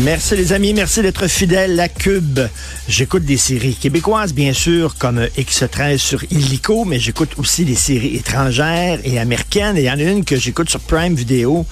Merci les amis, merci d'être fidèles à Cube. J'écoute des séries québécoises, bien sûr, comme X13 sur Illico, mais j'écoute aussi des séries étrangères et américaines. Et il y en a une que j'écoute sur Prime Video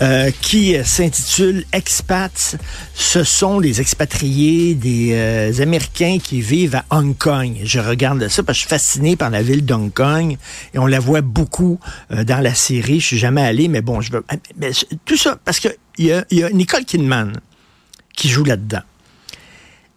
euh, qui s'intitule Expats. Ce sont les expatriés des euh, Américains qui vivent à Hong Kong. Je regarde ça parce que je suis fasciné par la ville d'Hong Kong et on la voit beaucoup euh, dans la série. Je suis jamais allé, mais bon, je veux... Mais tout ça parce que il y, a, Nicole Kidman qui joue là-dedans.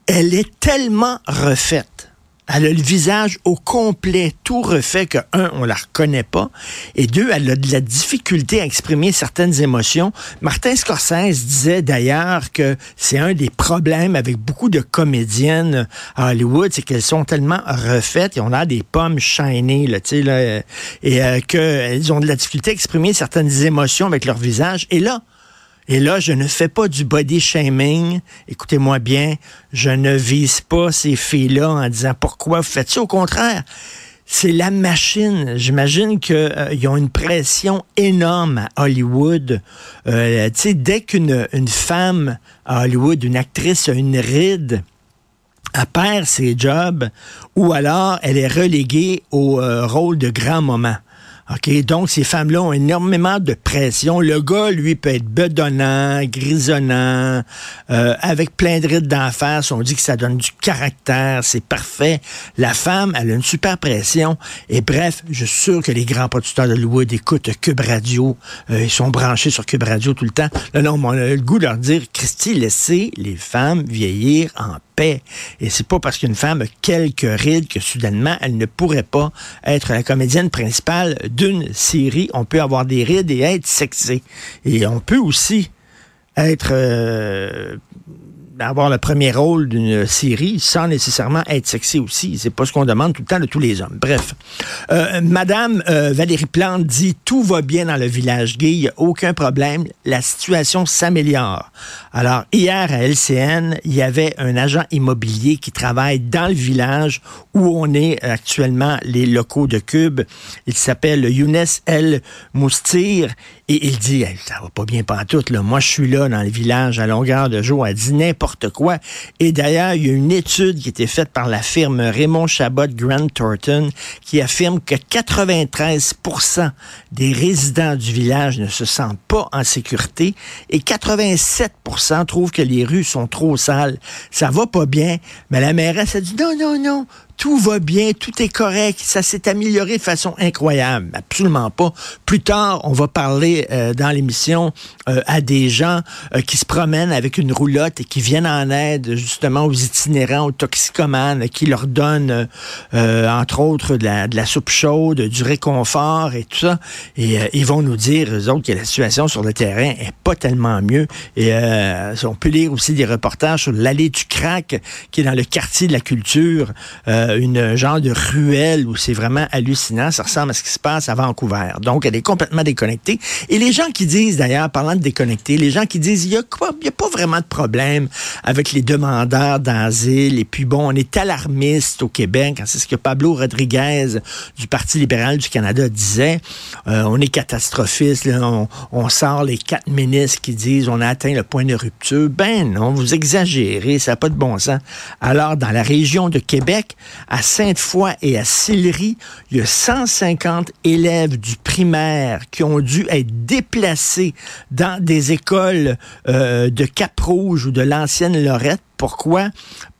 Elle est tellement refaite. Elle a le visage au complet, tout refait que, un, on la reconnaît pas, et deux, elle a de la difficulté à exprimer certaines émotions. Martin Scorsese disait d'ailleurs que c'est un des problèmes avec beaucoup de comédiennes à Hollywood, c'est qu'elles sont tellement refaites et on a des pommes shiny, là, tu sais, là, et euh, qu'elles ont de la difficulté à exprimer certaines émotions avec leur visage. Et là, et là, je ne fais pas du body shaming. Écoutez-moi bien, je ne vise pas ces filles-là en disant pourquoi vous faites ça? Au contraire, c'est la machine. J'imagine qu'ils euh, ont une pression énorme à Hollywood. Euh, dès qu'une une femme à Hollywood, une actrice a une ride, elle perd ses jobs ou alors elle est reléguée au euh, rôle de grand moment. OK, donc ces femmes-là ont énormément de pression. Le gars, lui, peut être bedonnant, grisonnant, euh, avec plein de rides d'en face. On dit que ça donne du caractère, c'est parfait. La femme, elle a une super pression. Et bref, je suis sûr que les grands producteurs de Hollywood écoutent Cube Radio. Euh, ils sont branchés sur Cube Radio tout le temps. Là, non, on a le goût de leur dire, Christy, laissez les femmes vieillir en paix. Et c'est pas parce qu'une femme a quelques rides que soudainement, elle ne pourrait pas être la comédienne principale d'une série. On peut avoir des rides et être sexy. Et on peut aussi être euh, avoir le premier rôle d'une série sans nécessairement être sexy aussi. C'est pas ce qu'on demande tout le temps de tous les hommes. Bref. Euh, Madame euh, Valérie Plante dit tout va bien dans le village gay, il a aucun problème, la situation s'améliore. Alors, hier à LCN, il y avait un agent immobilier qui travaille dans le village où on est actuellement les locaux de Cube. Il s'appelle Younes El Moustir et il dit, ça va pas bien pantoute, là. Moi, je suis là dans le village à longueur de jour, elle dit n'importe Et d'ailleurs, il y a une étude qui a été faite par la firme Raymond Chabot Grant Thornton qui affirme que 93% des résidents du village ne se sentent pas en sécurité et 87% trouvent que les rues sont trop sales. Ça va pas bien. Mais la mairesse a dit non, non, non, tout va bien, tout est correct, ça s'est amélioré de façon incroyable. Absolument pas. Plus tard, on va parler euh, dans l'émission euh, à des gens euh, qui se promènent avec une roulotte et qui viennent en aide justement aux itinérants, aux toxicomanes, qui leur donnent, entre autres, de la, de la, soupe chaude, du réconfort et tout ça. Et ils vont nous dire, eux autres, que la situation sur le terrain est pas tellement mieux. Et on peut lire aussi des reportages sur l'allée du crack, qui est dans le quartier de la culture. euh, une genre de ruelle où c'est vraiment hallucinant. Ça ressemble à ce qui se passe à Vancouver. Donc, elle est complètement déconnectée. Et les gens qui disent, d'ailleurs, parlant de déconnecter, les gens qui disent, il n'y a, a, pas vraiment de problème avec les demandeurs d'asile. Et puis, bon, on est alarmiste au Québec. C'est ce que Pablo Rodriguez du Parti libéral du Canada disait. Euh, on est catastrophiste. on, on, sort les quatre ministres qui disent, on a atteint le point de rupture. Ben non, vous exagérez. Ça n'a pas de bon sens. Alors, dans la région de Québec, à Sainte-Foy et à Sillery, il y a 150 élèves du primaire qui ont dû être déplacés dans des écoles euh, de Cap-Rouge ou de l'ancienne Lorette. Pourquoi?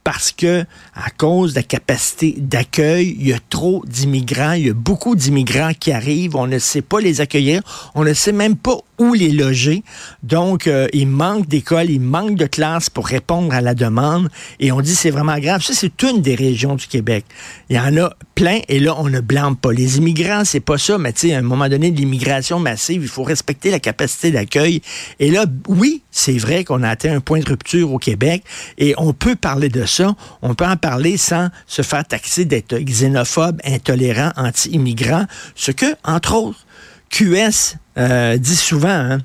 parce que à cause de la capacité d'accueil, il y a trop d'immigrants, il y a beaucoup d'immigrants qui arrivent, on ne sait pas les accueillir, on ne sait même pas où les loger. Donc, euh, il manque d'écoles, il manque de classes pour répondre à la demande. Et on dit c'est vraiment grave. Ça, c'est une des régions du Québec. Il y en a plein et là, on ne blâme pas. Les immigrants, c'est pas ça, mais tu sais, à un moment donné, l'immigration massive, il faut respecter la capacité d'accueil. Et là, oui, c'est vrai qu'on a atteint un point de rupture au Québec et on peut parler de ça. On peut en parler sans se faire taxer d'être xénophobe, intolérant, anti-immigrant. Ce que, entre autres, QS euh, dit souvent, hein,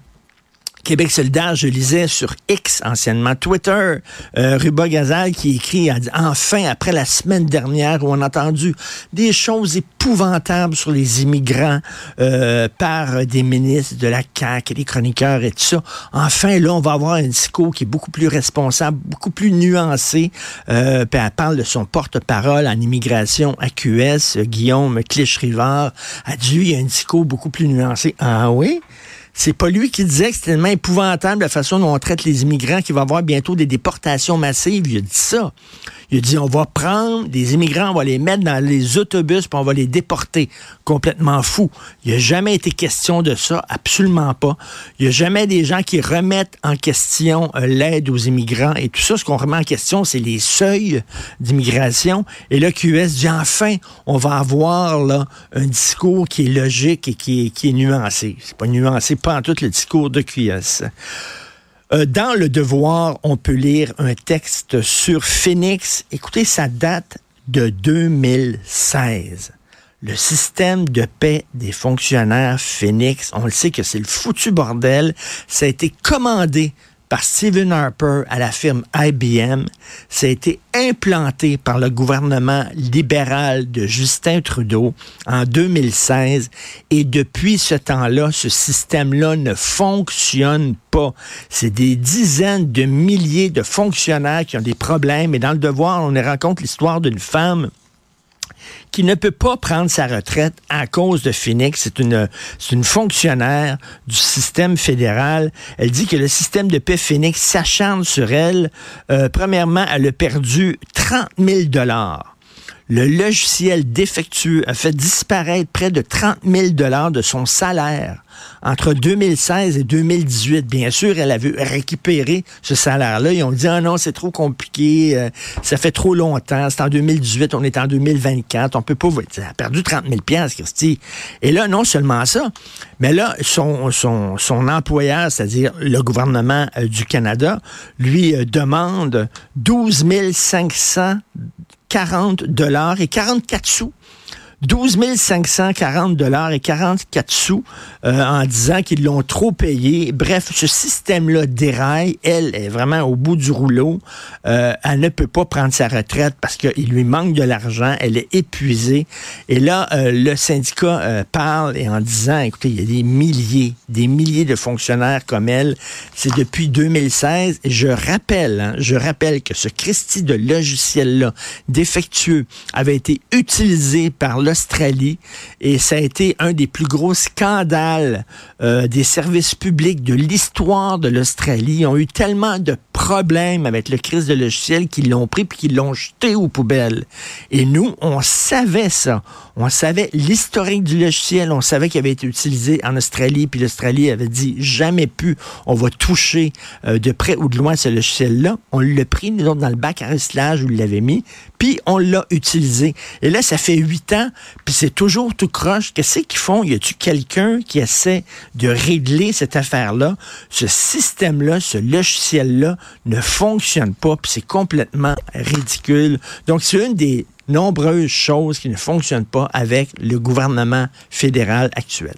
Québec solidaire, je lisais sur X, anciennement Twitter, euh, Ruba Gazal qui écrit, a dit, enfin, après la semaine dernière où on a entendu des choses épouvantables sur les immigrants euh, par des ministres de la CAQ et des chroniqueurs et tout ça, enfin, là, on va avoir un discours qui est beaucoup plus responsable, beaucoup plus nuancé. Euh, elle parle de son porte-parole en immigration à QS, Guillaume Clich-Rivard, a dit, il y a un discours beaucoup plus nuancé. Ah oui? C'est pas lui qui disait que c'était tellement épouvantable la façon dont on traite les immigrants qu'il va y avoir bientôt des déportations massives. Il a dit ça. Il a dit, on va prendre des immigrants, on va les mettre dans les autobus, puis on va les déporter. Complètement fou. Il n'y a jamais été question de ça, absolument pas. Il n'y a jamais des gens qui remettent en question euh, l'aide aux immigrants et tout ça. Ce qu'on remet en question, c'est les seuils d'immigration. Et là, QS dit, enfin, on va avoir là, un discours qui est logique et qui est, qui est nuancé. C'est pas nuancé, pas en tout le discours de QS. Euh, dans Le Devoir, on peut lire un texte sur Phoenix. Écoutez, ça date de 2016. Le système de paix des fonctionnaires Phoenix, on le sait que c'est le foutu bordel. Ça a été commandé par Stephen Harper à la firme IBM. Ça a été implanté par le gouvernement libéral de Justin Trudeau en 2016 et depuis ce temps-là, ce système-là ne fonctionne pas. C'est des dizaines de milliers de fonctionnaires qui ont des problèmes et dans le devoir, on raconte l'histoire d'une femme qui ne peut pas prendre sa retraite à cause de Phoenix. C'est une, fonctionnaire du système fédéral. Elle dit que le système de paix Phoenix s'acharne sur elle. Euh, premièrement, elle a perdu 30 000 dollars le logiciel défectueux a fait disparaître près de 30 000 dollars de son salaire entre 2016 et 2018. Bien sûr, elle a vu récupérer ce salaire-là. Ils ont dit, ah non, c'est trop compliqué, euh, ça fait trop longtemps, c'est en 2018, on est en 2024, on peut pas... Elle a perdu 30 000 Christy. Et là, non seulement ça, mais là, son, son, son employeur, c'est-à-dire le gouvernement euh, du Canada, lui euh, demande 12 500 40 dollars et 44 sous 12 540 dollars et 44 sous euh, en disant qu'ils l'ont trop payé. Bref, ce système-là déraille. Elle est vraiment au bout du rouleau. Euh, elle ne peut pas prendre sa retraite parce qu'il lui manque de l'argent. Elle est épuisée. Et là, euh, le syndicat parle et en disant, écoutez, il y a des milliers, des milliers de fonctionnaires comme elle. C'est depuis 2016. Et je rappelle, hein, je rappelle que ce Christie de logiciel-là défectueux avait été utilisé par le Australie et ça a été un des plus gros scandales euh, des services publics de l'histoire de l'Australie. Ils ont eu tellement de problèmes avec le crise de logiciel qu'ils l'ont pris puis qu'ils l'ont jeté aux poubelles. Et nous, on savait ça. On savait l'historique du logiciel. On savait qu'il avait été utilisé en Australie puis l'Australie avait dit jamais plus on va toucher euh, de près ou de loin ce logiciel-là. On l'a pris, nous autres, dans le bac à recyclage où il l'avait mis, puis on l'a utilisé. Et là, ça fait huit ans puis c'est toujours tout croche. Qu'est-ce qu'ils font? Y a-tu quelqu'un qui essaie de régler cette affaire-là? Ce système-là, ce logiciel-là ne fonctionne pas, puis c'est complètement ridicule. Donc, c'est une des nombreuses choses qui ne fonctionnent pas avec le gouvernement fédéral actuel.